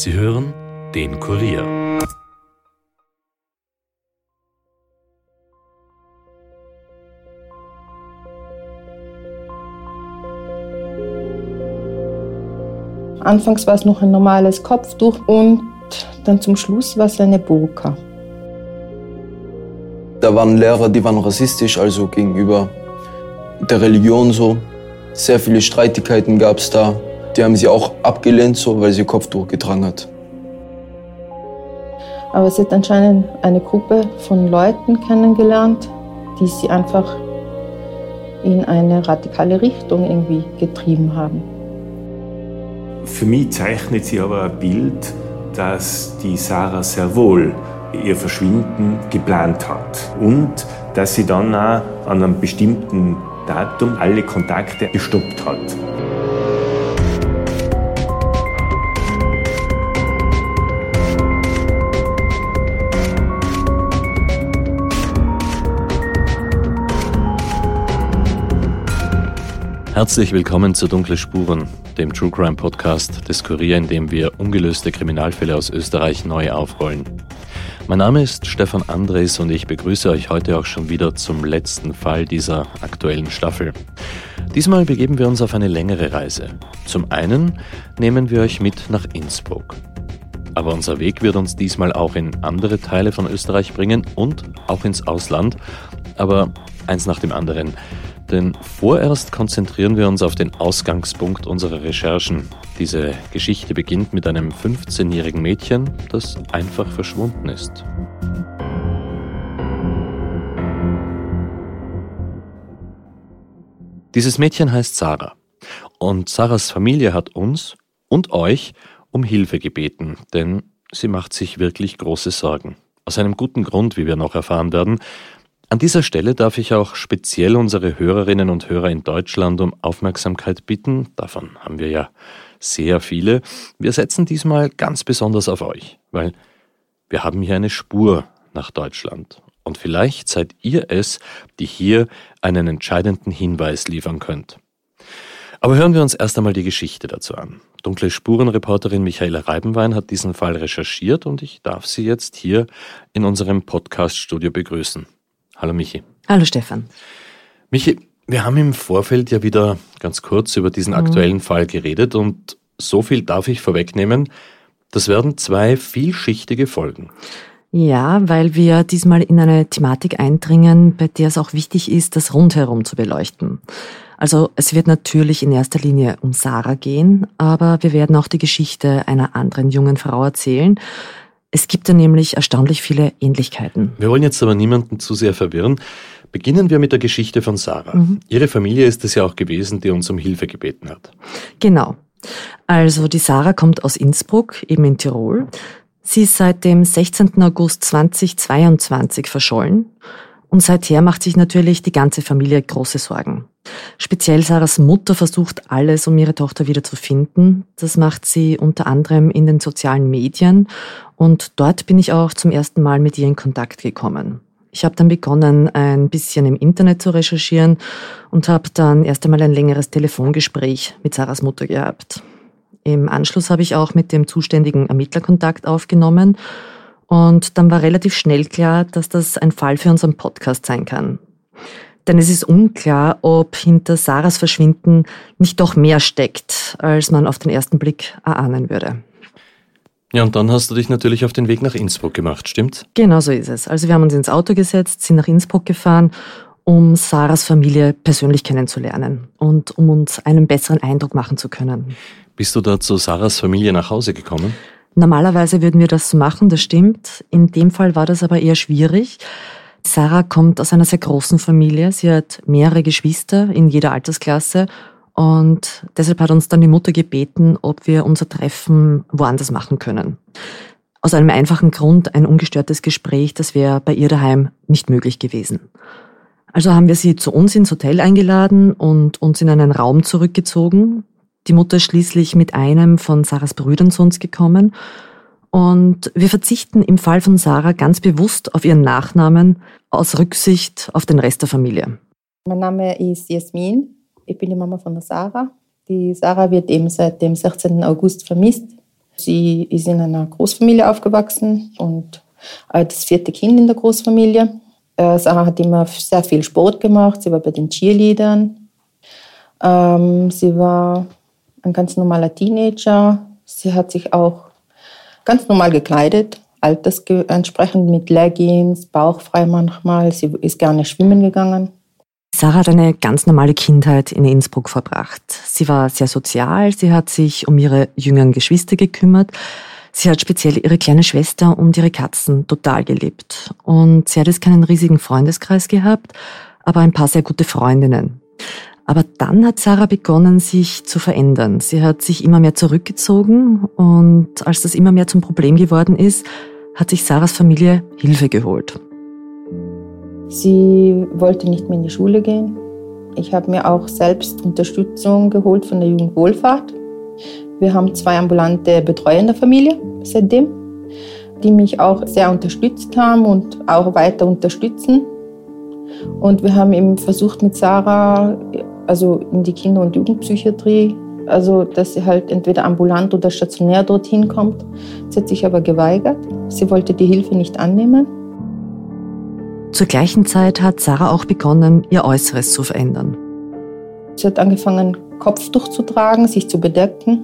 Sie hören den Kurier. Anfangs war es noch ein normales Kopftuch und dann zum Schluss war es eine Burka. Da waren Lehrer, die waren rassistisch, also gegenüber der Religion so. Sehr viele Streitigkeiten gab es da. Die haben sie auch abgelehnt, so, weil sie Kopftuch getragen hat. Aber sie hat anscheinend eine Gruppe von Leuten kennengelernt, die sie einfach in eine radikale Richtung irgendwie getrieben haben. Für mich zeichnet sie aber ein Bild, dass die Sarah sehr wohl ihr Verschwinden geplant hat und dass sie dann auch an einem bestimmten Datum alle Kontakte gestoppt hat. Herzlich willkommen zu Dunkle Spuren, dem True Crime Podcast des Kurier, in dem wir ungelöste Kriminalfälle aus Österreich neu aufrollen. Mein Name ist Stefan Andres und ich begrüße euch heute auch schon wieder zum letzten Fall dieser aktuellen Staffel. Diesmal begeben wir uns auf eine längere Reise. Zum einen nehmen wir euch mit nach Innsbruck. Aber unser Weg wird uns diesmal auch in andere Teile von Österreich bringen und auch ins Ausland. Aber eins nach dem anderen. Denn vorerst konzentrieren wir uns auf den Ausgangspunkt unserer Recherchen. Diese Geschichte beginnt mit einem 15-jährigen Mädchen, das einfach verschwunden ist. Dieses Mädchen heißt Sarah. Und Sarahs Familie hat uns und euch um Hilfe gebeten, denn sie macht sich wirklich große Sorgen. Aus einem guten Grund, wie wir noch erfahren werden, an dieser Stelle darf ich auch speziell unsere Hörerinnen und Hörer in Deutschland um Aufmerksamkeit bitten. Davon haben wir ja sehr viele. Wir setzen diesmal ganz besonders auf euch, weil wir haben hier eine Spur nach Deutschland. Und vielleicht seid ihr es, die hier einen entscheidenden Hinweis liefern könnt. Aber hören wir uns erst einmal die Geschichte dazu an. Dunkle Spurenreporterin Michaela Reibenwein hat diesen Fall recherchiert und ich darf sie jetzt hier in unserem Podcast-Studio begrüßen. Hallo Michi. Hallo Stefan. Michi, wir haben im Vorfeld ja wieder ganz kurz über diesen mhm. aktuellen Fall geredet und so viel darf ich vorwegnehmen. Das werden zwei vielschichtige Folgen. Ja, weil wir diesmal in eine Thematik eindringen, bei der es auch wichtig ist, das rundherum zu beleuchten. Also es wird natürlich in erster Linie um Sarah gehen, aber wir werden auch die Geschichte einer anderen jungen Frau erzählen, es gibt da nämlich erstaunlich viele Ähnlichkeiten. Wir wollen jetzt aber niemanden zu sehr verwirren. Beginnen wir mit der Geschichte von Sarah. Mhm. Ihre Familie ist es ja auch gewesen, die uns um Hilfe gebeten hat. Genau. Also die Sarah kommt aus Innsbruck, eben in Tirol. Sie ist seit dem 16. August 2022 verschollen und seither macht sich natürlich die ganze Familie große Sorgen. Speziell Sarahs Mutter versucht alles, um ihre Tochter wieder zu finden. Das macht sie unter anderem in den sozialen Medien und dort bin ich auch zum ersten Mal mit ihr in Kontakt gekommen. Ich habe dann begonnen, ein bisschen im Internet zu recherchieren und habe dann erst einmal ein längeres Telefongespräch mit Sarahs Mutter gehabt. Im Anschluss habe ich auch mit dem zuständigen Ermittler Kontakt aufgenommen und dann war relativ schnell klar, dass das ein Fall für unseren Podcast sein kann. Denn es ist unklar, ob hinter Sarahs Verschwinden nicht doch mehr steckt, als man auf den ersten Blick erahnen würde. Ja, und dann hast du dich natürlich auf den Weg nach Innsbruck gemacht, stimmt's? Genau so ist es. Also wir haben uns ins Auto gesetzt, sind nach Innsbruck gefahren, um Sarahs Familie persönlich kennenzulernen und um uns einen besseren Eindruck machen zu können. Bist du da zu Sarahs Familie nach Hause gekommen? Normalerweise würden wir das machen, das stimmt. In dem Fall war das aber eher schwierig. Sarah kommt aus einer sehr großen Familie. Sie hat mehrere Geschwister in jeder Altersklasse und deshalb hat uns dann die Mutter gebeten, ob wir unser Treffen woanders machen können. Aus einem einfachen Grund, ein ungestörtes Gespräch, das wäre bei ihr daheim nicht möglich gewesen. Also haben wir sie zu uns ins Hotel eingeladen und uns in einen Raum zurückgezogen. Die Mutter schließlich mit einem von Sarahs Brüdern zu uns gekommen. Und wir verzichten im Fall von Sarah ganz bewusst auf ihren Nachnamen aus Rücksicht auf den Rest der Familie. Mein Name ist Jasmin. Ich bin die Mama von der Sarah. Die Sarah wird eben seit dem 16. August vermisst. Sie ist in einer Großfamilie aufgewachsen und das vierte Kind in der Großfamilie. Äh, Sarah hat immer sehr viel Sport gemacht. Sie war bei den Cheerleadern. Ähm, sie war ein ganz normaler Teenager. Sie hat sich auch ganz normal gekleidet, altersentsprechend mit Leggings, bauchfrei manchmal. Sie ist gerne schwimmen gegangen. Sarah hat eine ganz normale Kindheit in Innsbruck verbracht. Sie war sehr sozial, sie hat sich um ihre jüngeren Geschwister gekümmert. Sie hat speziell ihre kleine Schwester und ihre Katzen total geliebt. Und sie hat jetzt keinen riesigen Freundeskreis gehabt, aber ein paar sehr gute Freundinnen. Aber dann hat Sarah begonnen, sich zu verändern. Sie hat sich immer mehr zurückgezogen und als das immer mehr zum Problem geworden ist, hat sich Sarahs Familie Hilfe geholt. Sie wollte nicht mehr in die Schule gehen. Ich habe mir auch selbst Unterstützung geholt von der Jugendwohlfahrt. Wir haben zwei ambulante Betreuer in der Familie seitdem, die mich auch sehr unterstützt haben und auch weiter unterstützen. Und wir haben eben versucht mit Sarah, also in die Kinder- und Jugendpsychiatrie, also dass sie halt entweder ambulant oder stationär dorthin kommt. Sie hat sich aber geweigert. Sie wollte die Hilfe nicht annehmen. Zur gleichen Zeit hat Sarah auch begonnen, ihr Äußeres zu verändern. Sie hat angefangen, Kopftuch zu tragen, sich zu bedecken.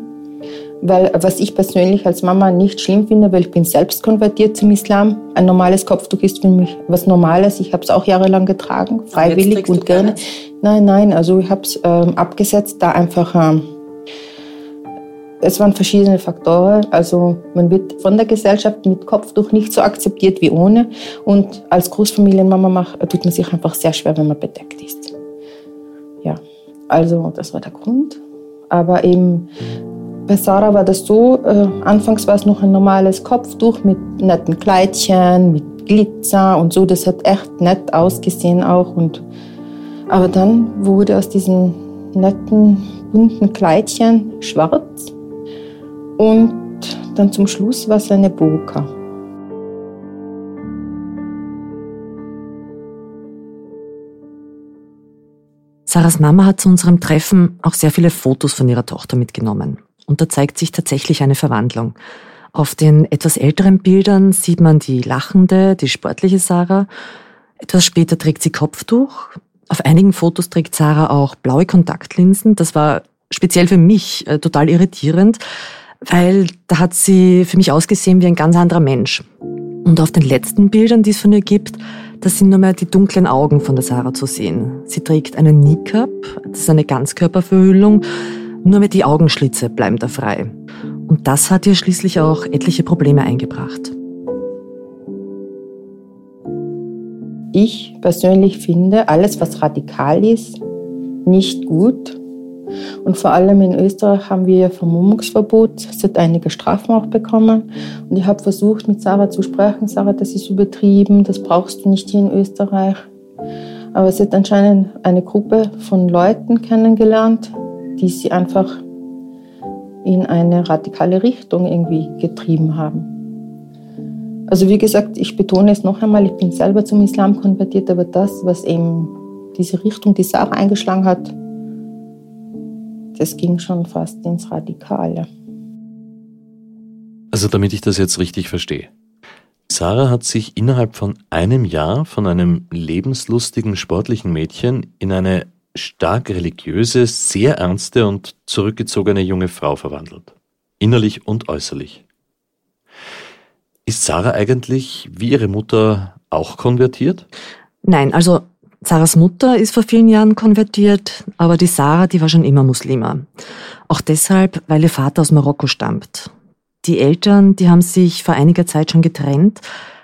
Weil, was ich persönlich als Mama nicht schlimm finde, weil ich bin selbst konvertiert zum Islam. Ein normales Kopftuch ist für mich was Normales. Ich habe es auch jahrelang getragen, freiwillig und gerne. Nein, nein, also ich habe es ähm, abgesetzt, da einfach ähm, es waren verschiedene Faktoren. Also man wird von der Gesellschaft mit Kopftuch nicht so akzeptiert wie ohne. Und als Großfamilienmama macht, tut man sich einfach sehr schwer, wenn man bedeckt ist. Ja, also das war der Grund. Aber eben bei Sarah war das so, äh, anfangs war es noch ein normales Kopftuch mit netten Kleidchen, mit Glitzer und so. Das hat echt nett ausgesehen auch. Und, aber dann wurde aus diesen netten, bunten Kleidchen schwarz und dann zum Schluss war es eine Burka. Sarahs Mama hat zu unserem Treffen auch sehr viele Fotos von ihrer Tochter mitgenommen. Und da zeigt sich tatsächlich eine Verwandlung. Auf den etwas älteren Bildern sieht man die lachende, die sportliche Sarah. Etwas später trägt sie Kopftuch. Auf einigen Fotos trägt Sarah auch blaue Kontaktlinsen. Das war speziell für mich äh, total irritierend, weil da hat sie für mich ausgesehen wie ein ganz anderer Mensch. Und auf den letzten Bildern, die es von ihr gibt, da sind nur mehr die dunklen Augen von der Sarah zu sehen. Sie trägt einen Kneecap, das ist eine Ganzkörperverhüllung, nur mehr die Augenschlitze bleiben da frei. Und das hat ihr schließlich auch etliche Probleme eingebracht. Ich persönlich finde alles, was radikal ist, nicht gut und vor allem in Österreich haben wir Vermummungsverbot. Sie hat einige Strafen auch bekommen. Und ich habe versucht, mit Sarah zu sprechen. Sarah, das ist übertrieben, das brauchst du nicht hier in Österreich. Aber sie hat anscheinend eine Gruppe von Leuten kennengelernt, die sie einfach in eine radikale Richtung irgendwie getrieben haben. Also wie gesagt, ich betone es noch einmal, ich bin selber zum Islam konvertiert, aber das, was eben diese Richtung, die Sarah eingeschlagen hat, das ging schon fast ins Radikale. Also damit ich das jetzt richtig verstehe. Sarah hat sich innerhalb von einem Jahr von einem lebenslustigen, sportlichen Mädchen in eine stark religiöse, sehr ernste und zurückgezogene junge Frau verwandelt. Innerlich und äußerlich. Ist Sarah eigentlich, wie ihre Mutter, auch konvertiert? Nein, also Sarahs Mutter ist vor vielen Jahren konvertiert, aber die Sarah, die war schon immer Muslima. Auch deshalb, weil ihr Vater aus Marokko stammt. Die Eltern, die haben sich vor einiger Zeit schon getrennt,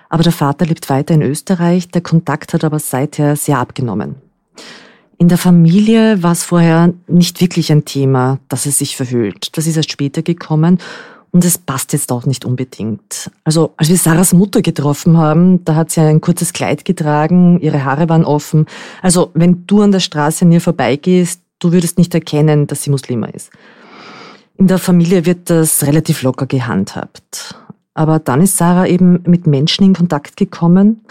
aber der Vater lebt weiter in Österreich, der Kontakt hat aber seither sehr abgenommen. In der Familie war es vorher nicht wirklich ein Thema, dass es sich verhüllt. Das ist erst später gekommen und es passt jetzt auch nicht unbedingt. Also, als wir Sarahs Mutter getroffen haben, da hat sie ein kurzes Kleid getragen, ihre Haare waren offen. Also, wenn du an der Straße an ihr vorbeigehst, du würdest nicht erkennen, dass sie Muslima ist. In der Familie wird das relativ locker gehandhabt. Aber dann ist Sarah eben mit Menschen in Kontakt gekommen,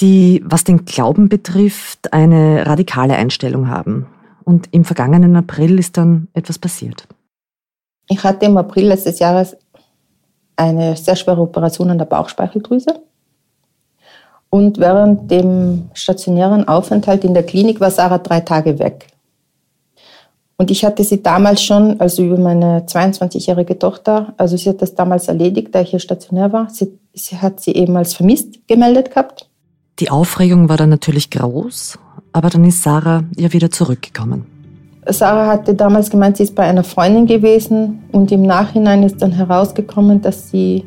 die, was den Glauben betrifft, eine radikale Einstellung haben. Und im vergangenen April ist dann etwas passiert. Ich hatte im April letztes Jahres eine sehr schwere Operation an der Bauchspeicheldrüse. Und während dem stationären Aufenthalt in der Klinik war Sarah drei Tage weg. Und ich hatte sie damals schon, also über meine 22-jährige Tochter, also sie hat das damals erledigt, da ich hier stationär war. Sie, sie hat sie eben als vermisst gemeldet gehabt. Die Aufregung war dann natürlich groß, aber dann ist Sarah ja wieder zurückgekommen. Sarah hatte damals gemeint, sie ist bei einer Freundin gewesen und im Nachhinein ist dann herausgekommen, dass sie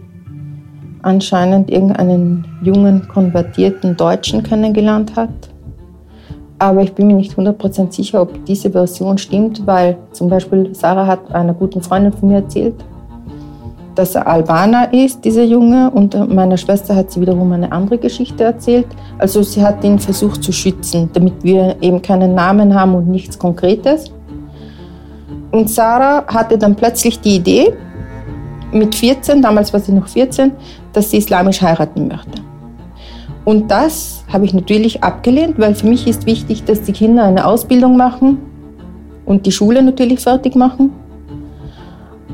anscheinend irgendeinen jungen, konvertierten Deutschen kennengelernt hat. Aber ich bin mir nicht 100% sicher, ob diese Version stimmt, weil zum Beispiel Sarah hat einer guten Freundin von mir erzählt, dass er Albaner ist, dieser Junge, und meiner Schwester hat sie wiederum eine andere Geschichte erzählt. Also sie hat ihn versucht zu schützen, damit wir eben keinen Namen haben und nichts Konkretes. Und Sarah hatte dann plötzlich die Idee, mit 14, damals war sie noch 14, dass sie islamisch heiraten möchte. Und das habe ich natürlich abgelehnt, weil für mich ist wichtig, dass die Kinder eine Ausbildung machen und die Schule natürlich fertig machen.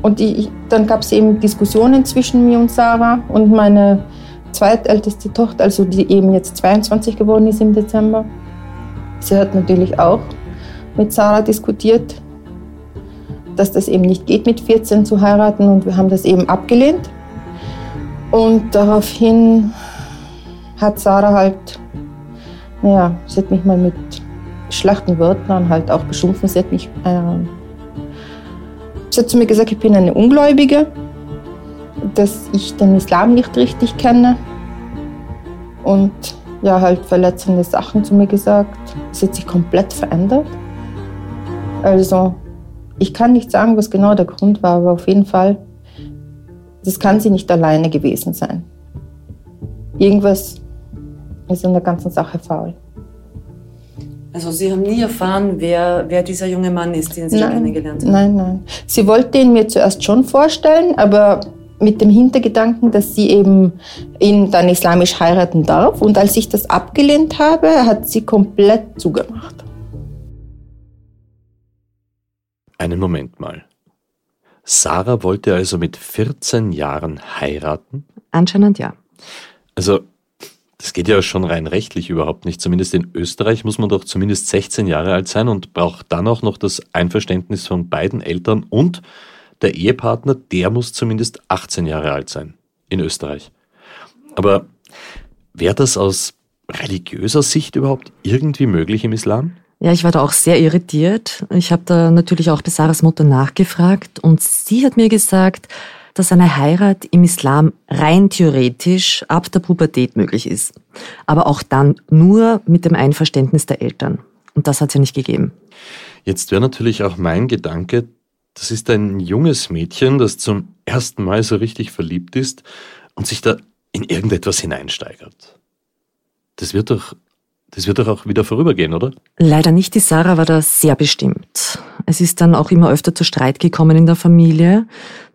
Und die, dann gab es eben Diskussionen zwischen mir und Sarah und meine zweitälteste Tochter, also die eben jetzt 22 geworden ist im Dezember. Sie hat natürlich auch mit Sarah diskutiert, dass das eben nicht geht, mit 14 zu heiraten und wir haben das eben abgelehnt. Und daraufhin hat Sarah halt, naja, sie hat mich mal mit schlechten Wörtern halt auch beschimpfen. Sie hat mich, äh, sie hat zu mir gesagt, ich bin eine Ungläubige, dass ich den Islam nicht richtig kenne und ja, halt verletzende Sachen zu mir gesagt. Sie hat sich komplett verändert. Also, ich kann nicht sagen, was genau der Grund war, aber auf jeden Fall, das kann sie nicht alleine gewesen sein. Irgendwas ist in der ganzen Sache faul. Also Sie haben nie erfahren, wer, wer dieser junge Mann ist, den Sie nein, kennengelernt haben? Nein, nein. Sie wollte ihn mir zuerst schon vorstellen, aber mit dem Hintergedanken, dass sie eben ihn dann islamisch heiraten darf. Und als ich das abgelehnt habe, hat sie komplett zugemacht. Einen Moment mal. Sarah wollte also mit 14 Jahren heiraten? Anscheinend ja. Also das geht ja schon rein rechtlich überhaupt nicht. Zumindest in Österreich muss man doch zumindest 16 Jahre alt sein und braucht dann auch noch das Einverständnis von beiden Eltern und der Ehepartner, der muss zumindest 18 Jahre alt sein. In Österreich. Aber wäre das aus religiöser Sicht überhaupt irgendwie möglich im Islam? Ja, ich war da auch sehr irritiert. Ich habe da natürlich auch bei Sarahs Mutter nachgefragt und sie hat mir gesagt, dass eine Heirat im Islam rein theoretisch ab der Pubertät möglich ist. Aber auch dann nur mit dem Einverständnis der Eltern. Und das hat es ja nicht gegeben. Jetzt wäre natürlich auch mein Gedanke, das ist ein junges Mädchen, das zum ersten Mal so richtig verliebt ist und sich da in irgendetwas hineinsteigert. Das wird doch, das wird doch auch wieder vorübergehen, oder? Leider nicht. Die Sarah war da sehr bestimmt. Es ist dann auch immer öfter zu Streit gekommen in der Familie.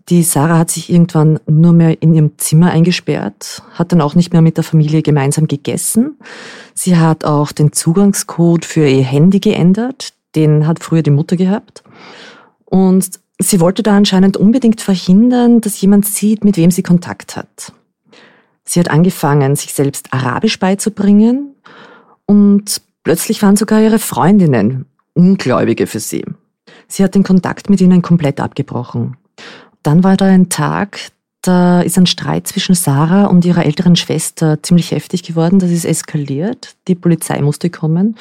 Die Sarah hat sich irgendwann nur mehr in ihrem Zimmer eingesperrt, hat dann auch nicht mehr mit der Familie gemeinsam gegessen. Sie hat auch den Zugangscode für ihr Handy geändert. Den hat früher die Mutter gehabt. Und sie wollte da anscheinend unbedingt verhindern, dass jemand sieht, mit wem sie Kontakt hat. Sie hat angefangen, sich selbst Arabisch beizubringen und plötzlich waren sogar ihre Freundinnen Ungläubige für sie. Sie hat den Kontakt mit ihnen komplett abgebrochen. Dann war da ein Tag, da ist ein Streit zwischen Sarah und ihrer älteren Schwester ziemlich heftig geworden. Das ist eskaliert. Die Polizei musste kommen.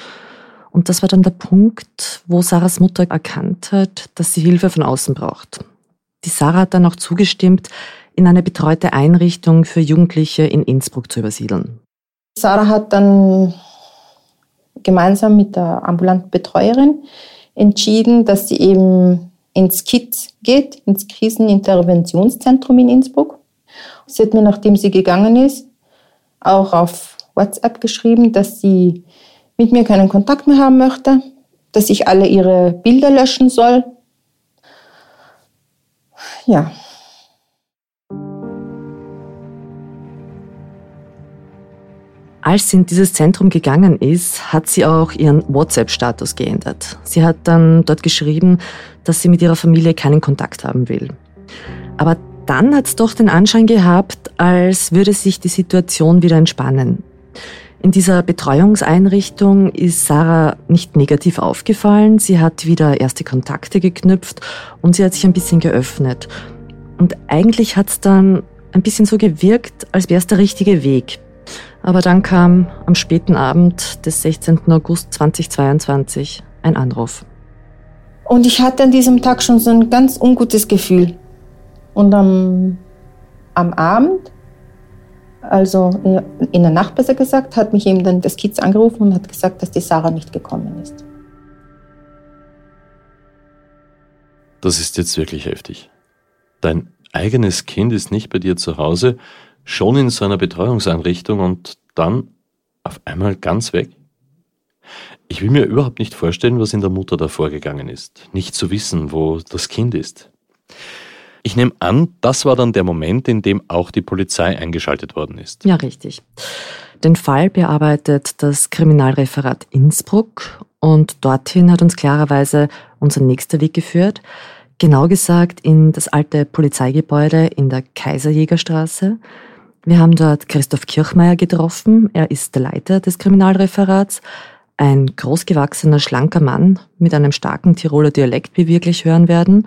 Und das war dann der Punkt, wo Sarahs Mutter erkannt hat, dass sie Hilfe von außen braucht. Die Sarah hat dann auch zugestimmt, in eine betreute Einrichtung für Jugendliche in Innsbruck zu übersiedeln. Sarah hat dann gemeinsam mit der ambulanten Betreuerin entschieden, dass sie eben ins KIT geht, ins Kriseninterventionszentrum in Innsbruck. Sie hat mir, nachdem sie gegangen ist, auch auf WhatsApp geschrieben, dass sie mit mir keinen Kontakt mehr haben möchte, dass ich alle ihre Bilder löschen soll. Ja. Als sie in dieses Zentrum gegangen ist, hat sie auch ihren WhatsApp-Status geändert. Sie hat dann dort geschrieben, dass sie mit ihrer Familie keinen Kontakt haben will. Aber dann hat es doch den Anschein gehabt, als würde sich die Situation wieder entspannen. In dieser Betreuungseinrichtung ist Sarah nicht negativ aufgefallen. Sie hat wieder erste Kontakte geknüpft und sie hat sich ein bisschen geöffnet. Und eigentlich hat es dann ein bisschen so gewirkt, als wäre es der richtige Weg. Aber dann kam am späten Abend des 16. August 2022 ein Anruf. Und ich hatte an diesem Tag schon so ein ganz ungutes Gefühl. Und am, am Abend also in der Nacht besser gesagt, hat mich eben dann das Kids angerufen und hat gesagt, dass die Sarah nicht gekommen ist. Das ist jetzt wirklich heftig. Dein eigenes Kind ist nicht bei dir zu Hause, schon in so einer Betreuungseinrichtung und dann auf einmal ganz weg? Ich will mir überhaupt nicht vorstellen, was in der Mutter da vorgegangen ist. Nicht zu wissen, wo das Kind ist. Ich nehme an, das war dann der Moment, in dem auch die Polizei eingeschaltet worden ist. Ja, richtig. Den Fall bearbeitet das Kriminalreferat Innsbruck und dorthin hat uns klarerweise unser nächster Weg geführt. Genau gesagt in das alte Polizeigebäude in der Kaiserjägerstraße. Wir haben dort Christoph Kirchmeier getroffen. Er ist der Leiter des Kriminalreferats. Ein großgewachsener, schlanker Mann mit einem starken Tiroler Dialekt, wie wir wirklich hören werden.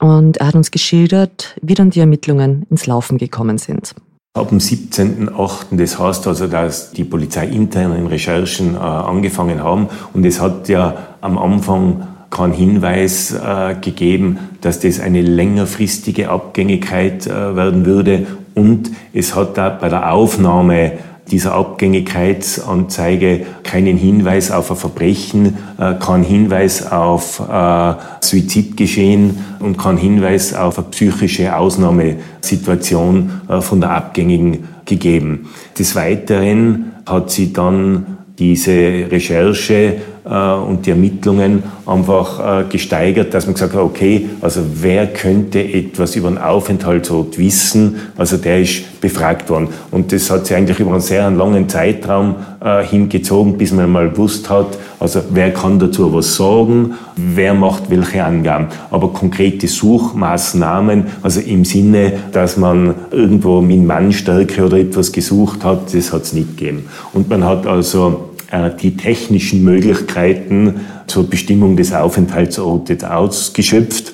Und er hat uns geschildert, wie dann die Ermittlungen ins Laufen gekommen sind. Ab dem 17.8. das heißt also, dass die polizeiinternen Recherchen äh, angefangen haben und es hat ja am Anfang keinen Hinweis äh, gegeben, dass das eine längerfristige Abgängigkeit äh, werden würde und es hat da bei der Aufnahme dieser Abgängigkeitsanzeige keinen Hinweis auf ein Verbrechen, äh, keinen Hinweis auf äh, Suizidgeschehen und keinen Hinweis auf eine psychische Ausnahmesituation äh, von der Abgängigen gegeben. Des Weiteren hat sie dann diese Recherche und die Ermittlungen einfach äh, gesteigert, dass man gesagt hat, okay, also wer könnte etwas über den Aufenthaltsort wissen? Also der ist befragt worden. Und das hat sich eigentlich über einen sehr langen Zeitraum äh, hingezogen, bis man mal gewusst hat, also wer kann dazu was sagen, wer macht welche Angaben. Aber konkrete Suchmaßnahmen, also im Sinne, dass man irgendwo mit Mannstärke oder etwas gesucht hat, das hat es nicht gegeben. Und man hat also äh, die technischen Möglichkeiten zur Bestimmung des Aufenthaltsortes ausgeschöpft.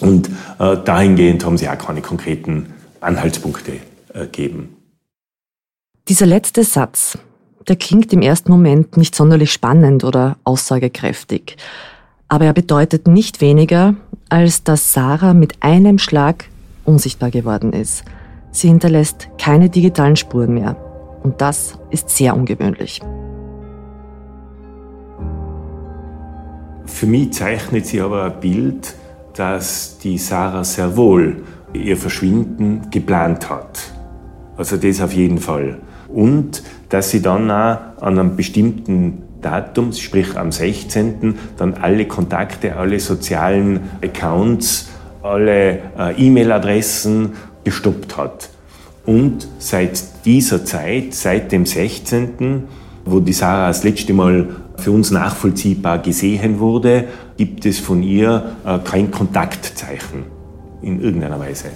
Und äh, dahingehend haben sie auch keine konkreten Anhaltspunkte ergeben. Dieser letzte Satz, der klingt im ersten Moment nicht sonderlich spannend oder aussagekräftig. Aber er bedeutet nicht weniger, als dass Sarah mit einem Schlag unsichtbar geworden ist. Sie hinterlässt keine digitalen Spuren mehr. Und das ist sehr ungewöhnlich. Für mich zeichnet sie aber ein Bild, dass die Sarah sehr wohl ihr Verschwinden geplant hat. Also das auf jeden Fall. Und dass sie dann auch an einem bestimmten Datum, sprich am 16., dann alle Kontakte, alle sozialen Accounts, alle äh, E-Mail-Adressen gestoppt hat. Und seit dieser Zeit, seit dem 16., wo die Sarah das letzte Mal für uns nachvollziehbar gesehen wurde, gibt es von ihr äh, kein Kontaktzeichen in irgendeiner Weise.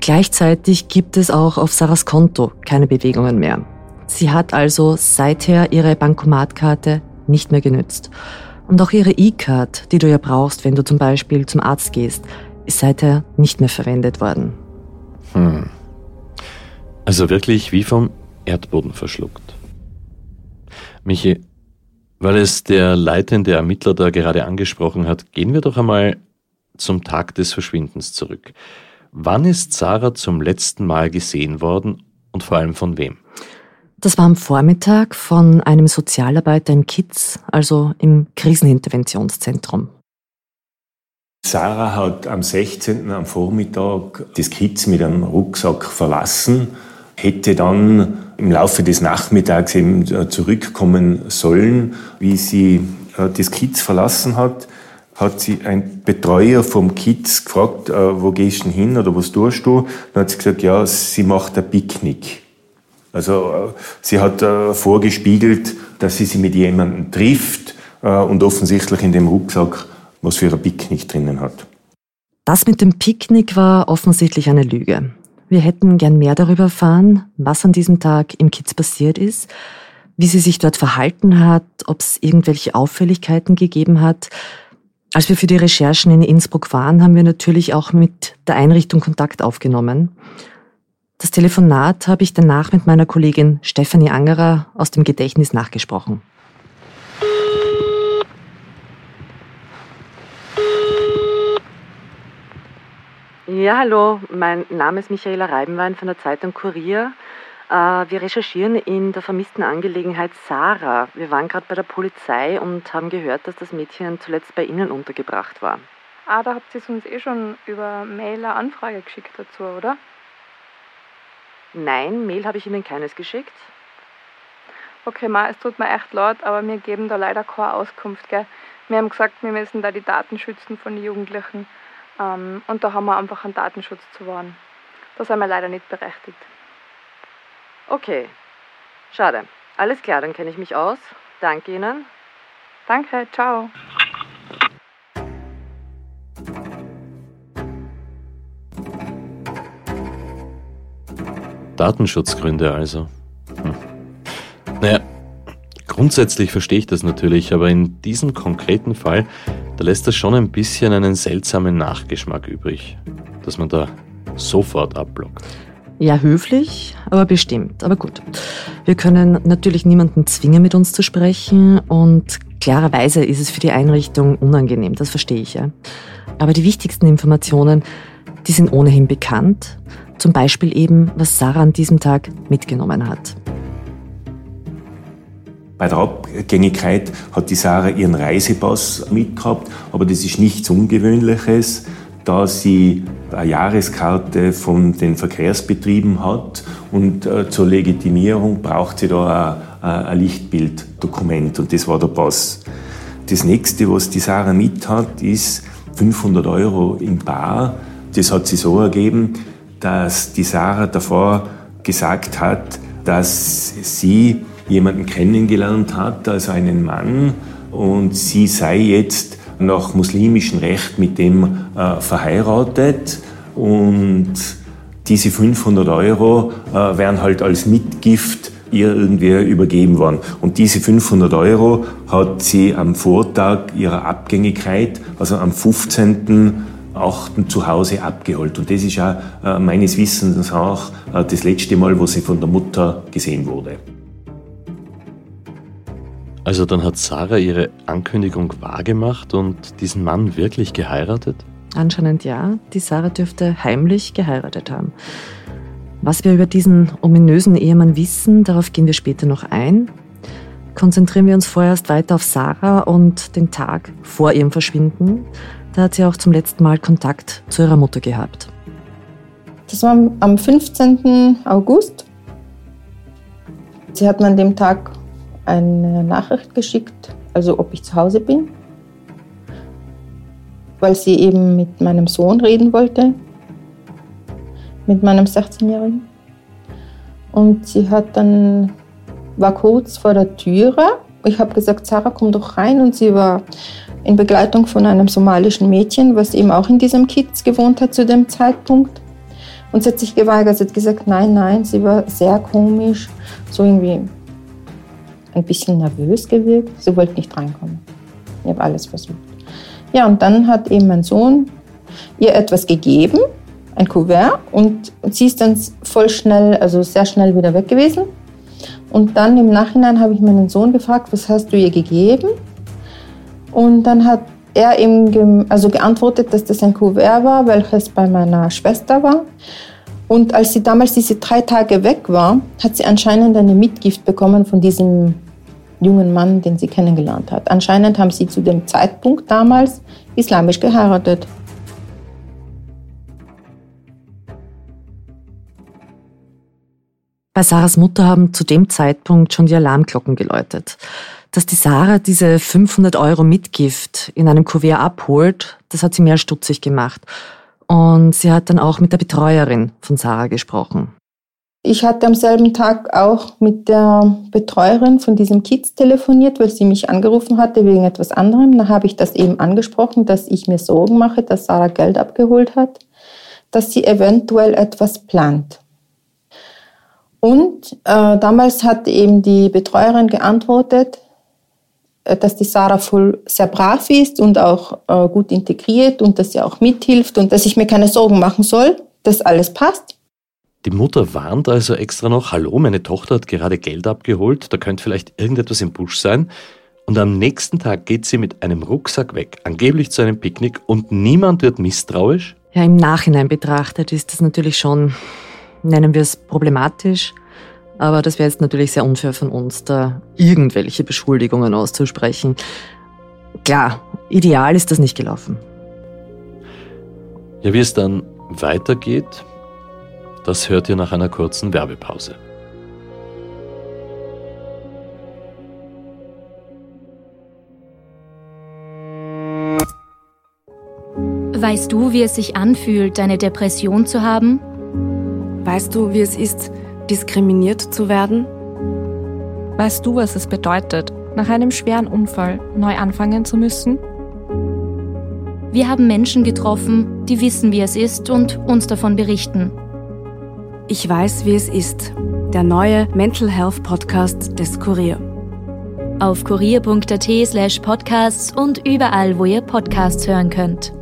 Gleichzeitig gibt es auch auf Sarahs Konto keine Bewegungen mehr. Sie hat also seither ihre Bankomatkarte nicht mehr genützt. Und auch ihre E-Card, die du ja brauchst, wenn du zum Beispiel zum Arzt gehst, ist seither nicht mehr verwendet worden. Hm. Also wirklich wie vom Erdboden verschluckt. Michi, weil es der leitende Ermittler da gerade angesprochen hat, gehen wir doch einmal zum Tag des Verschwindens zurück. Wann ist Sarah zum letzten Mal gesehen worden und vor allem von wem? Das war am Vormittag von einem Sozialarbeiter im KITS, also im Kriseninterventionszentrum. Sarah hat am 16. am Vormittag das KITS mit einem Rucksack verlassen hätte dann im Laufe des Nachmittags eben äh, zurückkommen sollen. Wie sie äh, das Kiez verlassen hat, hat sie ein Betreuer vom Kiez gefragt, äh, wo gehst du hin oder was tust du? Dann hat sie gesagt, ja, sie macht ein Picknick. Also sie hat vorgespiegelt, dass sie sich mit jemandem trifft und offensichtlich in dem Rucksack was für ein Picknick drinnen hat. Das mit dem Picknick war offensichtlich eine Lüge. Wir hätten gern mehr darüber erfahren, was an diesem Tag im Kids passiert ist, wie sie sich dort verhalten hat, ob es irgendwelche Auffälligkeiten gegeben hat. Als wir für die Recherchen in Innsbruck waren, haben wir natürlich auch mit der Einrichtung Kontakt aufgenommen. Das Telefonat habe ich danach mit meiner Kollegin Stefanie Angerer aus dem Gedächtnis nachgesprochen. Ja, hallo, mein Name ist Michaela Reibenwein von der Zeitung Kurier. Äh, wir recherchieren in der vermissten Angelegenheit Sarah. Wir waren gerade bei der Polizei und haben gehört, dass das Mädchen zuletzt bei Ihnen untergebracht war. Ah, da habt ihr uns eh schon über Mail eine Anfrage geschickt dazu, oder? Nein, Mail habe ich Ihnen keines geschickt. Okay, Ma, es tut mir echt leid, aber wir geben da leider keine Auskunft. Gell? Wir haben gesagt, wir müssen da die Daten schützen von den Jugendlichen. Ähm, und da haben wir einfach einen Datenschutz zu wahren. Da sind wir leider nicht berechtigt. Okay, schade. Alles klar, dann kenne ich mich aus. Danke Ihnen. Danke, ciao. Datenschutzgründe also. Hm. Naja, grundsätzlich verstehe ich das natürlich, aber in diesem konkreten Fall, da lässt das schon ein bisschen einen seltsamen Nachgeschmack übrig, dass man da sofort abblockt. Ja, höflich, aber bestimmt. Aber gut. Wir können natürlich niemanden zwingen, mit uns zu sprechen und klarerweise ist es für die Einrichtung unangenehm, das verstehe ich ja. Aber die wichtigsten Informationen, die sind ohnehin bekannt. Zum Beispiel eben, was Sarah an diesem Tag mitgenommen hat. Bei der Abgängigkeit hat die Sarah ihren Reisepass mitgehabt, aber das ist nichts Ungewöhnliches da sie eine Jahreskarte von den Verkehrsbetrieben hat und äh, zur Legitimierung braucht sie da ein, ein Lichtbilddokument und das war der Pass. Das nächste, was die Sarah mit hat, ist 500 Euro im Bar. Das hat sie so ergeben, dass die Sarah davor gesagt hat, dass sie jemanden kennengelernt hat, also einen Mann, und sie sei jetzt nach muslimischem Recht mit dem äh, verheiratet und diese 500 Euro äh, werden halt als Mitgift ihr irgendwie übergeben worden. Und diese 500 Euro hat sie am Vortag ihrer Abgängigkeit, also am 15. 8. zu Hause abgeholt. Und das ist ja äh, meines Wissens auch äh, das letzte Mal, wo sie von der Mutter gesehen wurde. Also dann hat Sarah ihre Ankündigung wahrgemacht und diesen Mann wirklich geheiratet? Anscheinend ja. Die Sarah dürfte heimlich geheiratet haben. Was wir über diesen ominösen Ehemann wissen, darauf gehen wir später noch ein. Konzentrieren wir uns vorerst weiter auf Sarah und den Tag vor ihrem Verschwinden. Da hat sie auch zum letzten Mal Kontakt zu ihrer Mutter gehabt. Das war am 15. August. Sie hat mir an dem Tag eine Nachricht geschickt, also ob ich zu Hause bin, weil sie eben mit meinem Sohn reden wollte, mit meinem 16-Jährigen. Und sie hat dann, war kurz vor der Türe. Ich habe gesagt, Sarah, komm doch rein. Und sie war in Begleitung von einem somalischen Mädchen, was eben auch in diesem Kiez gewohnt hat zu dem Zeitpunkt. Und sie hat sich geweigert, sie hat gesagt, nein, nein, sie war sehr komisch, so irgendwie ein bisschen nervös gewirkt. Sie wollte nicht reinkommen. Ich habe alles versucht. Ja, und dann hat eben mein Sohn ihr etwas gegeben, ein Kuvert, und sie ist dann voll schnell, also sehr schnell wieder weg gewesen. Und dann im Nachhinein habe ich meinen Sohn gefragt, was hast du ihr gegeben? Und dann hat er ihm also geantwortet, dass das ein Kuvert war, welches bei meiner Schwester war. Und als sie damals diese drei Tage weg war, hat sie anscheinend eine Mitgift bekommen von diesem jungen Mann, den sie kennengelernt hat. Anscheinend haben sie zu dem Zeitpunkt damals islamisch geheiratet. Bei Sarahs Mutter haben zu dem Zeitpunkt schon die Alarmglocken geläutet. Dass die Sarah diese 500 Euro Mitgift in einem Kuvert abholt, das hat sie mehr stutzig gemacht. Und sie hat dann auch mit der Betreuerin von Sarah gesprochen. Ich hatte am selben Tag auch mit der Betreuerin von diesem Kids telefoniert, weil sie mich angerufen hatte wegen etwas anderem. Da habe ich das eben angesprochen, dass ich mir Sorgen mache, dass Sarah Geld abgeholt hat, dass sie eventuell etwas plant. Und äh, damals hat eben die Betreuerin geantwortet, äh, dass die Sarah voll sehr brav ist und auch äh, gut integriert und dass sie auch mithilft und dass ich mir keine Sorgen machen soll, dass alles passt. Die Mutter warnt also extra noch, hallo, meine Tochter hat gerade Geld abgeholt, da könnte vielleicht irgendetwas im Busch sein. Und am nächsten Tag geht sie mit einem Rucksack weg, angeblich zu einem Picknick, und niemand wird misstrauisch? Ja, im Nachhinein betrachtet ist das natürlich schon, nennen wir es problematisch. Aber das wäre jetzt natürlich sehr unfair von uns, da irgendwelche Beschuldigungen auszusprechen. Klar, ideal ist das nicht gelaufen. Ja, wie es dann weitergeht, das hört ihr nach einer kurzen Werbepause. Weißt du, wie es sich anfühlt, eine Depression zu haben? Weißt du, wie es ist, diskriminiert zu werden? Weißt du, was es bedeutet, nach einem schweren Unfall neu anfangen zu müssen? Wir haben Menschen getroffen, die wissen, wie es ist und uns davon berichten. Ich weiß, wie es ist. Der neue Mental Health Podcast des Kurier. Auf kurier.at slash podcasts und überall, wo ihr Podcasts hören könnt.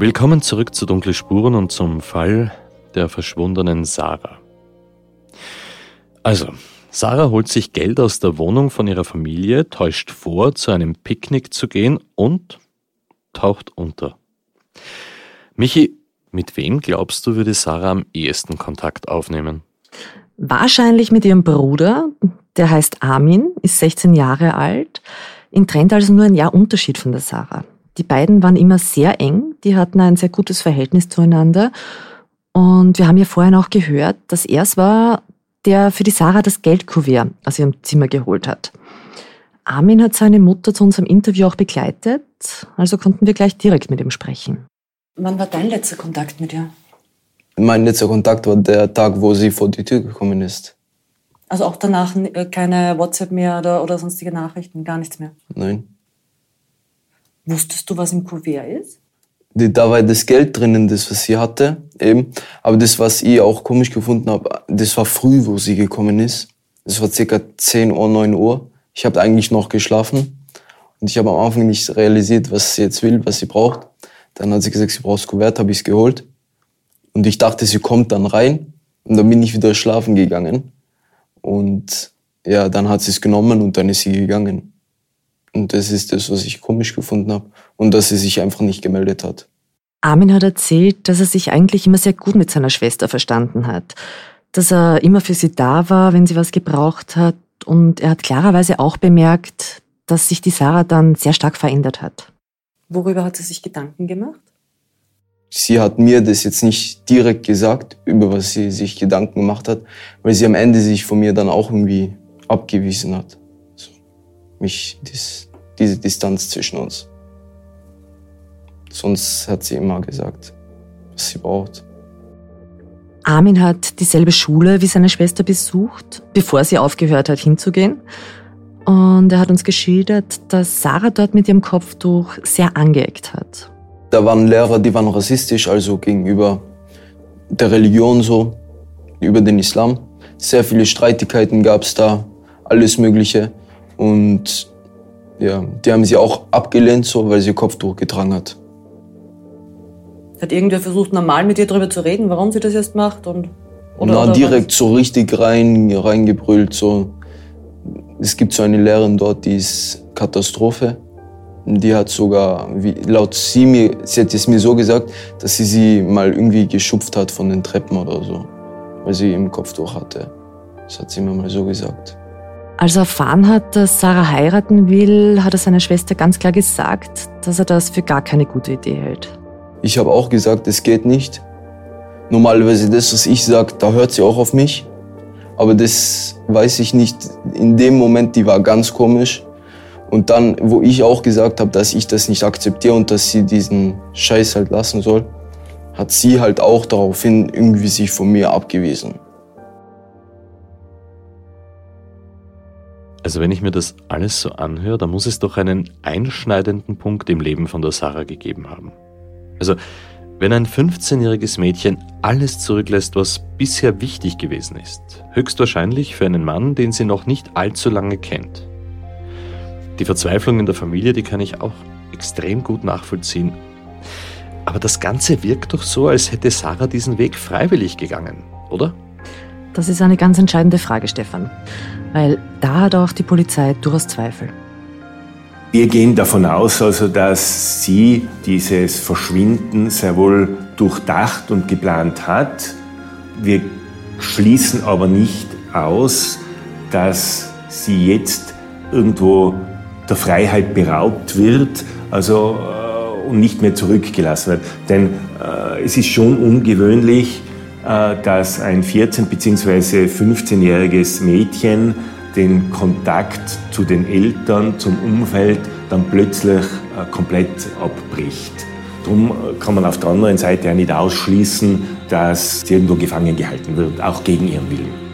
Willkommen zurück zu Dunkle Spuren und zum Fall der verschwundenen Sarah. Also, Sarah holt sich Geld aus der Wohnung von ihrer Familie, täuscht vor, zu einem Picknick zu gehen und taucht unter. Michi, mit wem glaubst du, würde Sarah am ehesten Kontakt aufnehmen? Wahrscheinlich mit ihrem Bruder, der heißt Armin, ist 16 Jahre alt, ihn trennt also nur ein Jahr Unterschied von der Sarah. Die beiden waren immer sehr eng, die hatten ein sehr gutes Verhältnis zueinander. Und wir haben ja vorhin auch gehört, dass er es war, der für die Sarah das Geldkuvert aus ihrem Zimmer geholt hat. Armin hat seine Mutter zu unserem Interview auch begleitet, also konnten wir gleich direkt mit ihm sprechen. Wann war dein letzter Kontakt mit ihr? Mein letzter Kontakt war der Tag, wo sie vor die Tür gekommen ist. Also auch danach keine WhatsApp mehr oder, oder sonstige Nachrichten, gar nichts mehr? Nein. Wusstest du, was im Kuvert ist? Da war das Geld drinnen, das, was sie hatte, eben. Aber das, was ich auch komisch gefunden habe, das war früh, wo sie gekommen ist. Das war circa 10 Uhr, 9 Uhr. Ich habe eigentlich noch geschlafen. Und ich habe am Anfang nicht realisiert, was sie jetzt will, was sie braucht. Dann hat sie gesagt, sie braucht das Kuvert, habe ich es geholt. Und ich dachte, sie kommt dann rein. Und dann bin ich wieder schlafen gegangen. Und ja, dann hat sie es genommen und dann ist sie gegangen. Und das ist das, was ich komisch gefunden habe. Und dass sie sich einfach nicht gemeldet hat. Armin hat erzählt, dass er sich eigentlich immer sehr gut mit seiner Schwester verstanden hat. Dass er immer für sie da war, wenn sie was gebraucht hat. Und er hat klarerweise auch bemerkt, dass sich die Sarah dann sehr stark verändert hat. Worüber hat sie sich Gedanken gemacht? Sie hat mir das jetzt nicht direkt gesagt, über was sie sich Gedanken gemacht hat, weil sie am Ende sich von mir dann auch irgendwie abgewiesen hat. Mich, das, diese Distanz zwischen uns. Sonst hat sie immer gesagt, was sie braucht. Armin hat dieselbe Schule wie seine Schwester besucht, bevor sie aufgehört hat hinzugehen. Und er hat uns geschildert, dass Sarah dort mit ihrem Kopftuch sehr angeeckt hat. Da waren Lehrer, die waren rassistisch, also gegenüber der Religion so, über den Islam. Sehr viele Streitigkeiten gab es da, alles Mögliche. Und ja, die haben sie auch abgelehnt, so, weil sie Kopftuch getragen hat. Hat irgendwer versucht, normal mit ihr darüber zu reden, warum sie das jetzt macht? Und, oder, Na, oder direkt was? so richtig rein, reingebrüllt. So. Es gibt so eine Lehrerin dort, die ist Katastrophe. Die hat sogar, wie, laut sie mir, sie hat es mir so gesagt, dass sie sie mal irgendwie geschupft hat von den Treppen oder so, weil sie im Kopftuch hatte. Das hat sie mir mal so gesagt. Als er erfahren hat, dass Sarah heiraten will, hat er seiner Schwester ganz klar gesagt, dass er das für gar keine gute Idee hält. Ich habe auch gesagt, es geht nicht. Normalerweise das, was ich sage, da hört sie auch auf mich. Aber das weiß ich nicht. In dem Moment, die war ganz komisch. Und dann, wo ich auch gesagt habe, dass ich das nicht akzeptiere und dass sie diesen Scheiß halt lassen soll, hat sie halt auch daraufhin irgendwie sich von mir abgewiesen. Also wenn ich mir das alles so anhöre, dann muss es doch einen einschneidenden Punkt im Leben von der Sarah gegeben haben. Also wenn ein 15-jähriges Mädchen alles zurücklässt, was bisher wichtig gewesen ist, höchstwahrscheinlich für einen Mann, den sie noch nicht allzu lange kennt. Die Verzweiflung in der Familie, die kann ich auch extrem gut nachvollziehen. Aber das Ganze wirkt doch so, als hätte Sarah diesen Weg freiwillig gegangen, oder? Das ist eine ganz entscheidende Frage, Stefan. Weil da hat auch die Polizei durchaus Zweifel. Wir gehen davon aus, also, dass sie dieses Verschwinden sehr wohl durchdacht und geplant hat. Wir schließen aber nicht aus, dass sie jetzt irgendwo der Freiheit beraubt wird, also äh, und nicht mehr zurückgelassen wird. Denn äh, es ist schon ungewöhnlich, dass ein 14- bzw. 15-jähriges Mädchen den Kontakt zu den Eltern, zum Umfeld dann plötzlich äh, komplett abbricht. Darum kann man auf der anderen Seite auch nicht ausschließen, dass sie irgendwo gefangen gehalten wird, auch gegen ihren Willen.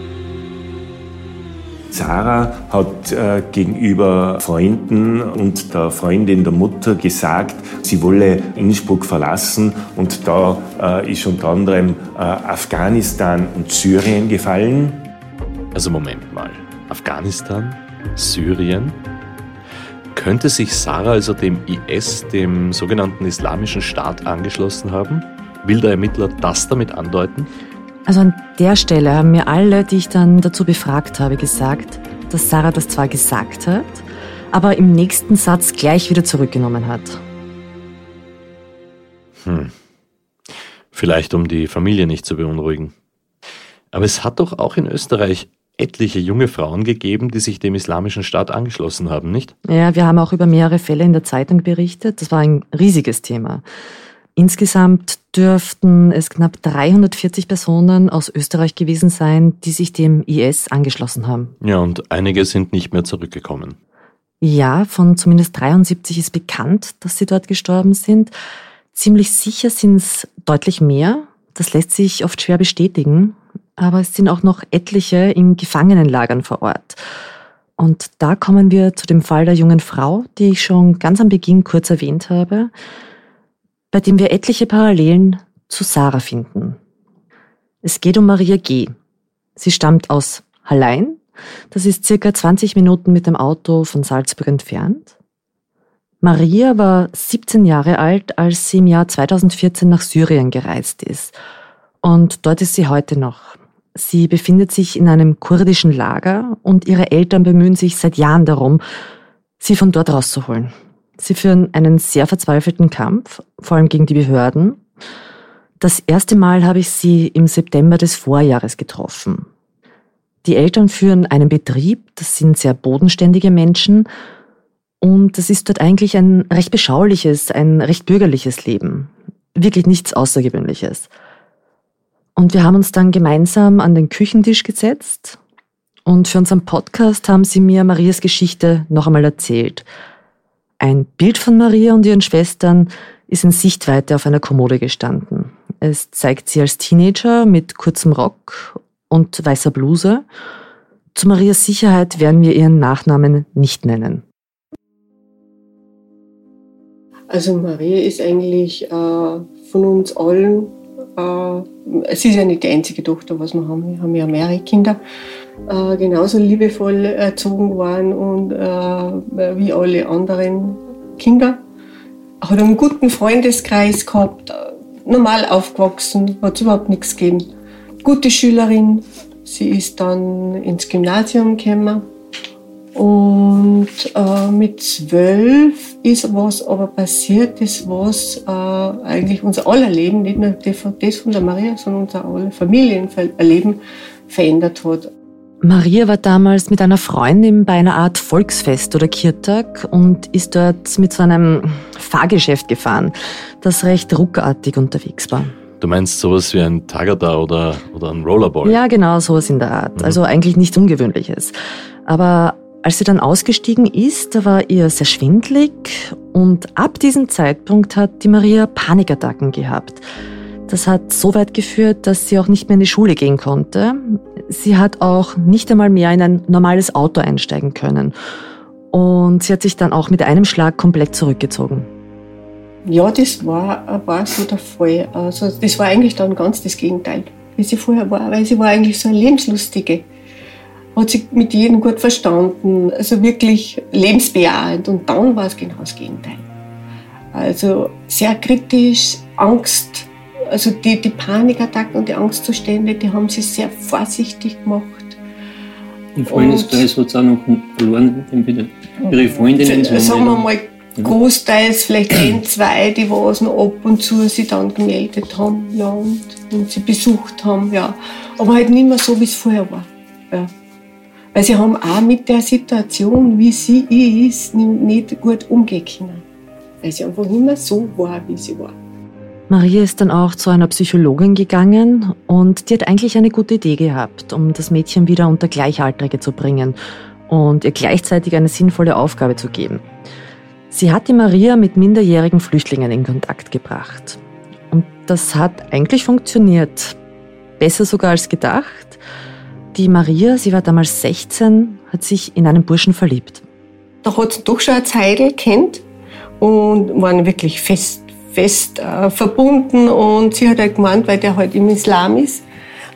Sarah hat äh, gegenüber Freunden und der Freundin der Mutter gesagt, sie wolle Innsbruck verlassen und da äh, ist unter anderem äh, Afghanistan und Syrien gefallen. Also Moment mal. Afghanistan, Syrien. Könnte sich Sarah also dem IS, dem sogenannten Islamischen Staat, angeschlossen haben? Will der Ermittler das damit andeuten? Also an der Stelle haben mir alle, die ich dann dazu befragt habe, gesagt, dass Sarah das zwar gesagt hat, aber im nächsten Satz gleich wieder zurückgenommen hat. Hm. Vielleicht um die Familie nicht zu beunruhigen. Aber es hat doch auch in Österreich etliche junge Frauen gegeben, die sich dem Islamischen Staat angeschlossen haben, nicht? Ja, wir haben auch über mehrere Fälle in der Zeitung berichtet. Das war ein riesiges Thema. Insgesamt dürften es knapp 340 Personen aus Österreich gewesen sein, die sich dem IS angeschlossen haben. Ja, und einige sind nicht mehr zurückgekommen. Ja, von zumindest 73 ist bekannt, dass sie dort gestorben sind. Ziemlich sicher sind es deutlich mehr. Das lässt sich oft schwer bestätigen aber es sind auch noch etliche in Gefangenenlagern vor Ort. Und da kommen wir zu dem Fall der jungen Frau, die ich schon ganz am Beginn kurz erwähnt habe, bei dem wir etliche Parallelen zu Sarah finden. Es geht um Maria G. Sie stammt aus Hallein. Das ist circa 20 Minuten mit dem Auto von Salzburg entfernt. Maria war 17 Jahre alt, als sie im Jahr 2014 nach Syrien gereist ist. Und dort ist sie heute noch. Sie befindet sich in einem kurdischen Lager und ihre Eltern bemühen sich seit Jahren darum, sie von dort rauszuholen. Sie führen einen sehr verzweifelten Kampf, vor allem gegen die Behörden. Das erste Mal habe ich sie im September des Vorjahres getroffen. Die Eltern führen einen Betrieb, das sind sehr bodenständige Menschen und das ist dort eigentlich ein recht beschauliches, ein recht bürgerliches Leben. Wirklich nichts Außergewöhnliches. Und wir haben uns dann gemeinsam an den Küchentisch gesetzt und für unseren Podcast haben sie mir Marias Geschichte noch einmal erzählt. Ein Bild von Maria und ihren Schwestern ist in Sichtweite auf einer Kommode gestanden. Es zeigt sie als Teenager mit kurzem Rock und weißer Bluse. Zu Marias Sicherheit werden wir ihren Nachnamen nicht nennen. Also Maria ist eigentlich äh, von uns allen äh, es ist ja nicht die einzige Tochter, was wir haben. Wir haben ja mehrere Kinder, äh, genauso liebevoll erzogen worden und äh, wie alle anderen Kinder. Hat einen guten Freundeskreis gehabt, normal aufgewachsen, hat es überhaupt nichts gegeben. Gute Schülerin, sie ist dann ins Gymnasium gekommen und äh, mit zwölf ist was aber passiert, das was äh, eigentlich unser aller Leben, nicht nur das von der Maria, sondern unser aller Familienleben verändert hat. Maria war damals mit einer Freundin bei einer Art Volksfest oder Kirtag und ist dort mit so einem Fahrgeschäft gefahren, das recht ruckartig unterwegs war. Du meinst sowas wie ein Tagada oder, oder ein Rollerboy? Ja, genau, sowas in der Art. Mhm. Also eigentlich nichts Ungewöhnliches. Aber als sie dann ausgestiegen ist, da war ihr sehr schwindlig und ab diesem Zeitpunkt hat die Maria Panikattacken gehabt. Das hat so weit geführt, dass sie auch nicht mehr in die Schule gehen konnte. Sie hat auch nicht einmal mehr in ein normales Auto einsteigen können. Und sie hat sich dann auch mit einem Schlag komplett zurückgezogen. Ja, das war, war so der Fall. Also das war eigentlich dann ganz das Gegenteil, wie sie vorher war. Weil sie war eigentlich so eine lebenslustige. Hat sich mit jedem gut verstanden, also wirklich lebensbejahend. Und dann war es genau das Gegenteil. Also sehr kritisch, Angst, also die, die Panikattacken und die Angstzustände, die haben sie sehr vorsichtig gemacht. Im Freundeskreis hat es auch noch verloren, entweder ihre Freundinnen. so Sagen wir mal, Mhm. großteils vielleicht ein, zwei, die was noch ab und zu sich dann gemeldet haben, ja, und, und sie besucht haben, ja. Aber halt nicht mehr so, wie es vorher war. Ja. Weil sie haben auch mit der Situation, wie sie ist, nicht gut umgehen können. Weil sie einfach nicht mehr so war, wie sie war. Maria ist dann auch zu einer Psychologin gegangen und die hat eigentlich eine gute Idee gehabt, um das Mädchen wieder unter Gleichaltrige zu bringen und ihr gleichzeitig eine sinnvolle Aufgabe zu geben. Sie hat die Maria mit minderjährigen Flüchtlingen in Kontakt gebracht. Und das hat eigentlich funktioniert. Besser sogar als gedacht. Die Maria, sie war damals 16, hat sich in einen Burschen verliebt. Da hat sie doch schon eine Zeit kennt und waren wirklich fest, fest äh, verbunden. Und sie hat halt gemeint, weil der halt im Islam ist,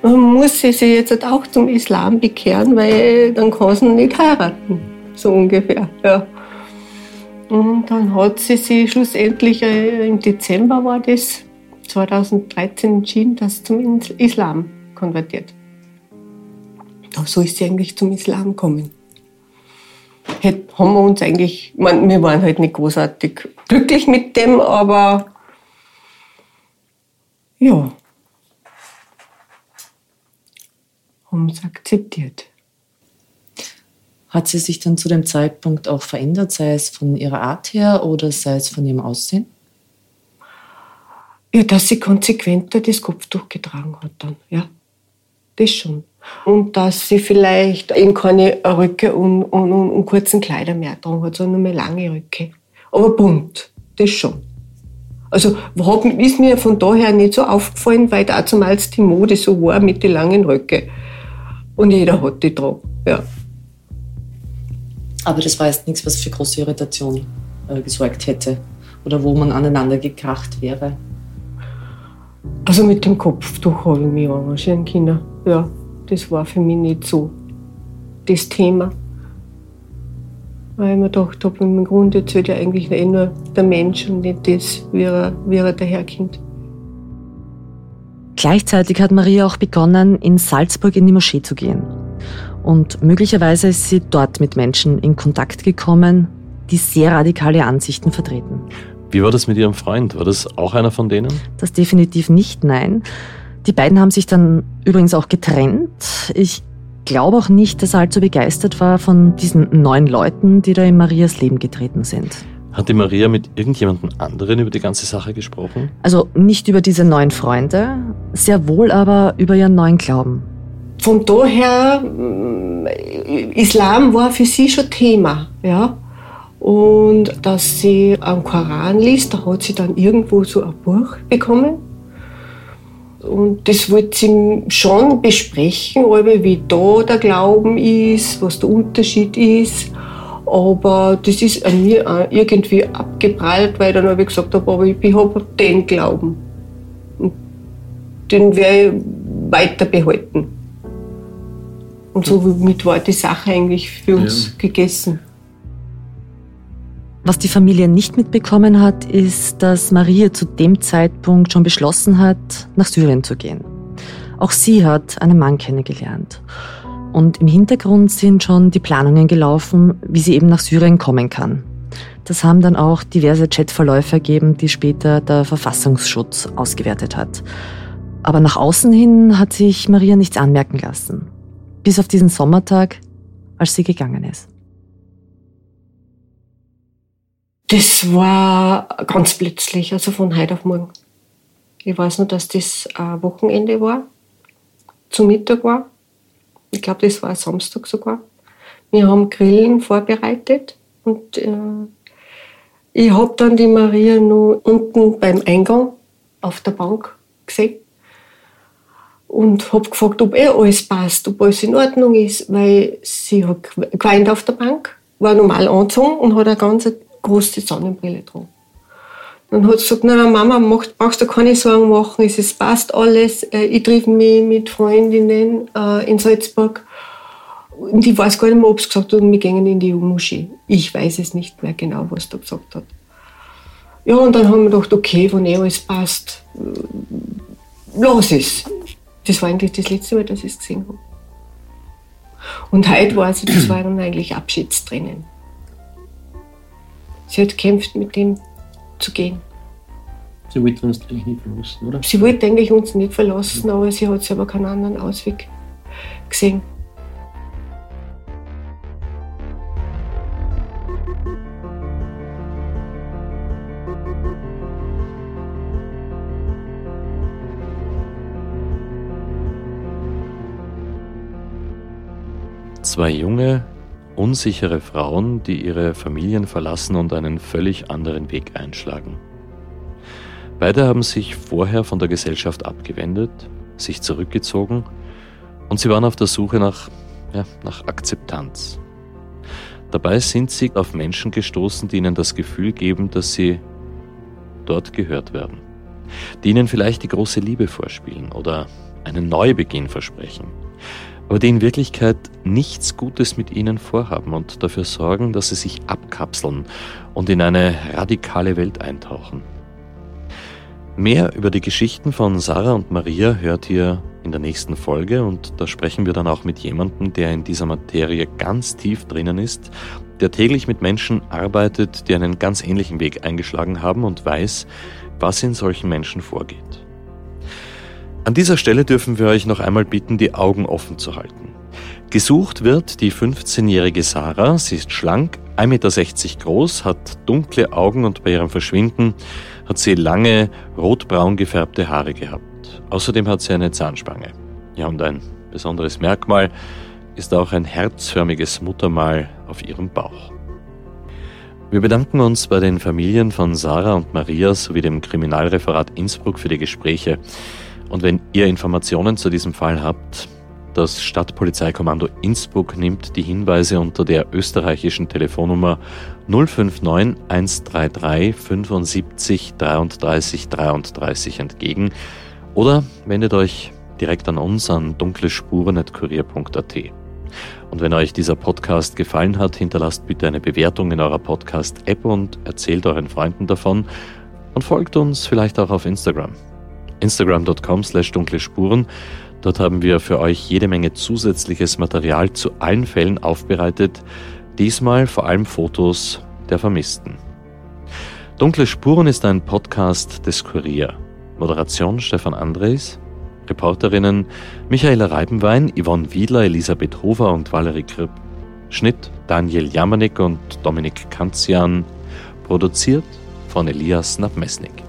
muss sie sich jetzt halt auch zum Islam bekehren, weil dann kann sie nicht heiraten. So ungefähr, ja. Und dann hat sie sich schlussendlich, äh, im Dezember war das, 2013 entschieden, dass sie zum Islam konvertiert. So ist sie eigentlich zum Islam gekommen. Hätt, haben wir uns eigentlich, man, wir waren halt nicht großartig glücklich mit dem, aber ja, haben es akzeptiert. Hat sie sich dann zu dem Zeitpunkt auch verändert, sei es von ihrer Art her oder sei es von ihrem Aussehen? Ja, dass sie konsequenter das Kopftuch getragen hat dann, ja. Das schon. Und dass sie vielleicht eben keine Röcke und, und, und, und kurzen Kleider mehr getragen hat, sondern nur mehr lange Röcke. Aber bunt, das schon. Also hat, ist mir von daher nicht so aufgefallen, weil da damals die Mode so war mit den langen Röcke. Und jeder hat die drauf, ja. Aber das war jetzt nichts, was für große Irritation äh, gesorgt hätte oder wo man aneinander gekracht wäre. Also mit dem Kopftuch habe ich mich arrangieren können. Ja, das war für mich nicht so das Thema. Weil ich mir gedacht habe, im Grunde zählt ja eigentlich eh nur der Mensch und nicht das, wie er, wie er daherkommt. Gleichzeitig hat Maria auch begonnen, in Salzburg in die Moschee zu gehen. Und möglicherweise ist sie dort mit Menschen in Kontakt gekommen, die sehr radikale Ansichten vertreten. Wie war das mit Ihrem Freund? War das auch einer von denen? Das definitiv nicht, nein. Die beiden haben sich dann übrigens auch getrennt. Ich glaube auch nicht, dass er allzu begeistert war von diesen neuen Leuten, die da in Marias Leben getreten sind. Hat die Maria mit irgendjemandem anderen über die ganze Sache gesprochen? Also nicht über diese neuen Freunde, sehr wohl aber über ihren neuen Glauben. Von daher, mm, Islam war für sie schon Thema, ja. Und dass sie am Koran liest, da hat sie dann irgendwo so ein Buch bekommen. Und das wollte sie schon besprechen, aber wie da der Glauben ist, was der Unterschied ist. Aber das ist an mir auch irgendwie abgeprallt, weil ich dann habe ich gesagt habe, aber ich habe den Glauben. Und den werde ich weiter behalten. Und somit war die Sache eigentlich für uns Ja. gegessen. Was die Familie nicht mitbekommen hat, ist, dass Maria zu dem Zeitpunkt schon beschlossen hat, nach Syrien zu gehen. Auch sie hat einen Mann kennengelernt. Und im Hintergrund sind schon die Planungen gelaufen, wie sie eben nach Syrien kommen kann. Das haben dann auch diverse Chatverläufe ergeben, die später der Verfassungsschutz ausgewertet hat. Aber nach außen hin hat sich Maria nichts anmerken lassen. Bis auf diesen Sommertag, als sie gegangen ist. Das war ganz plötzlich, also von heute auf morgen. Ich weiß nur, dass das ein Wochenende war, zum Mittag war. Ich glaube, das war ein Samstag sogar. Wir haben Grillen vorbereitet und äh, ich habe dann die Maria nur unten beim Eingang auf der Bank gesehen und habe gefragt, ob eh alles passt, ob alles in Ordnung ist, weil sie hat geweint auf der Bank, war normal angezogen und hat eine ganz große Sonnenbrille dran. Dann hat sie gesagt, nein, Mama, mach, brauchst du keine Sorgen machen, es passt alles. Äh, ich treffe mich mit Freundinnen äh, in Salzburg. Und ich weiß gar nicht mehr, ob sie gesagt hat, wir gehen in die Jugendmoschee. Ich weiß es nicht mehr genau, was da gesagt hat. Ja, und dann haben wir gedacht, okay, wenn eh alles passt, äh, los es. Das war eigentlich das letzte Mal, dass ich es gesehen habe. Und heute war sie, das war dann eigentlich Abschiedstränen. Sie hat gekämpft, mit dem zu gehen. Sie wollte uns eigentlich nicht verlassen, oder? Sie wollte eigentlich uns nicht verlassen, aber sie hat selber keinen anderen Ausweg gesehen. Zwei junge, unsichere Frauen, die ihre Familien verlassen und einen völlig anderen Weg einschlagen. Beide haben sich vorher von der Gesellschaft abgewendet, sich zurückgezogen und sie waren auf der Suche nach, ja, nach Akzeptanz. Dabei sind sie auf Menschen gestoßen, die ihnen das Gefühl geben, dass sie dort gehört werden, die ihnen vielleicht die große Liebe vorspielen oder einen Neubeginn versprechen aber die in Wirklichkeit nichts Gutes mit ihnen vorhaben und dafür sorgen, dass sie sich abkapseln und in eine radikale Welt eintauchen. Mehr über die Geschichten von Sarah und Maria hört ihr in der nächsten Folge und da sprechen wir dann auch mit jemandem, der in dieser Materie ganz tief drinnen ist, der täglich mit Menschen arbeitet, die einen ganz ähnlichen Weg eingeschlagen haben und weiß, was in solchen Menschen vorgeht. An dieser Stelle dürfen wir euch noch einmal bitten, die Augen offen zu halten. Gesucht wird die 15-jährige Sarah. Sie ist schlank, 1,60 Meter groß, hat dunkle Augen und bei ihrem Verschwinden hat sie lange rotbraun gefärbte Haare gehabt. Außerdem hat sie eine Zahnspange. Ja, und ein besonderes Merkmal ist auch ein herzförmiges Muttermal auf ihrem Bauch. Wir bedanken uns bei den Familien von Sarah und Maria sowie dem Kriminalreferat Innsbruck für die Gespräche. Und wenn ihr Informationen zu diesem Fall habt, das Stadtpolizeikommando Innsbruck nimmt die Hinweise unter der österreichischen Telefonnummer 059 133 75 33 33 entgegen. Oder wendet euch direkt an uns an dunklespuren.kurier.at. Und wenn euch dieser Podcast gefallen hat, hinterlasst bitte eine Bewertung in eurer Podcast-App und erzählt euren Freunden davon. Und folgt uns vielleicht auch auf Instagram instagram.com slash dunkle Spuren. Dort haben wir für euch jede Menge zusätzliches Material zu allen Fällen aufbereitet, diesmal vor allem Fotos der Vermissten. Dunkle Spuren ist ein Podcast des Kurier. Moderation Stefan Andres, Reporterinnen Michaela Reibenwein, Yvonne Wiedler, Elisabeth Hofer und Valerie Kripp. Schnitt Daniel Jamanik und Dominik Kanzian. Produziert von Elias Nabmesnik.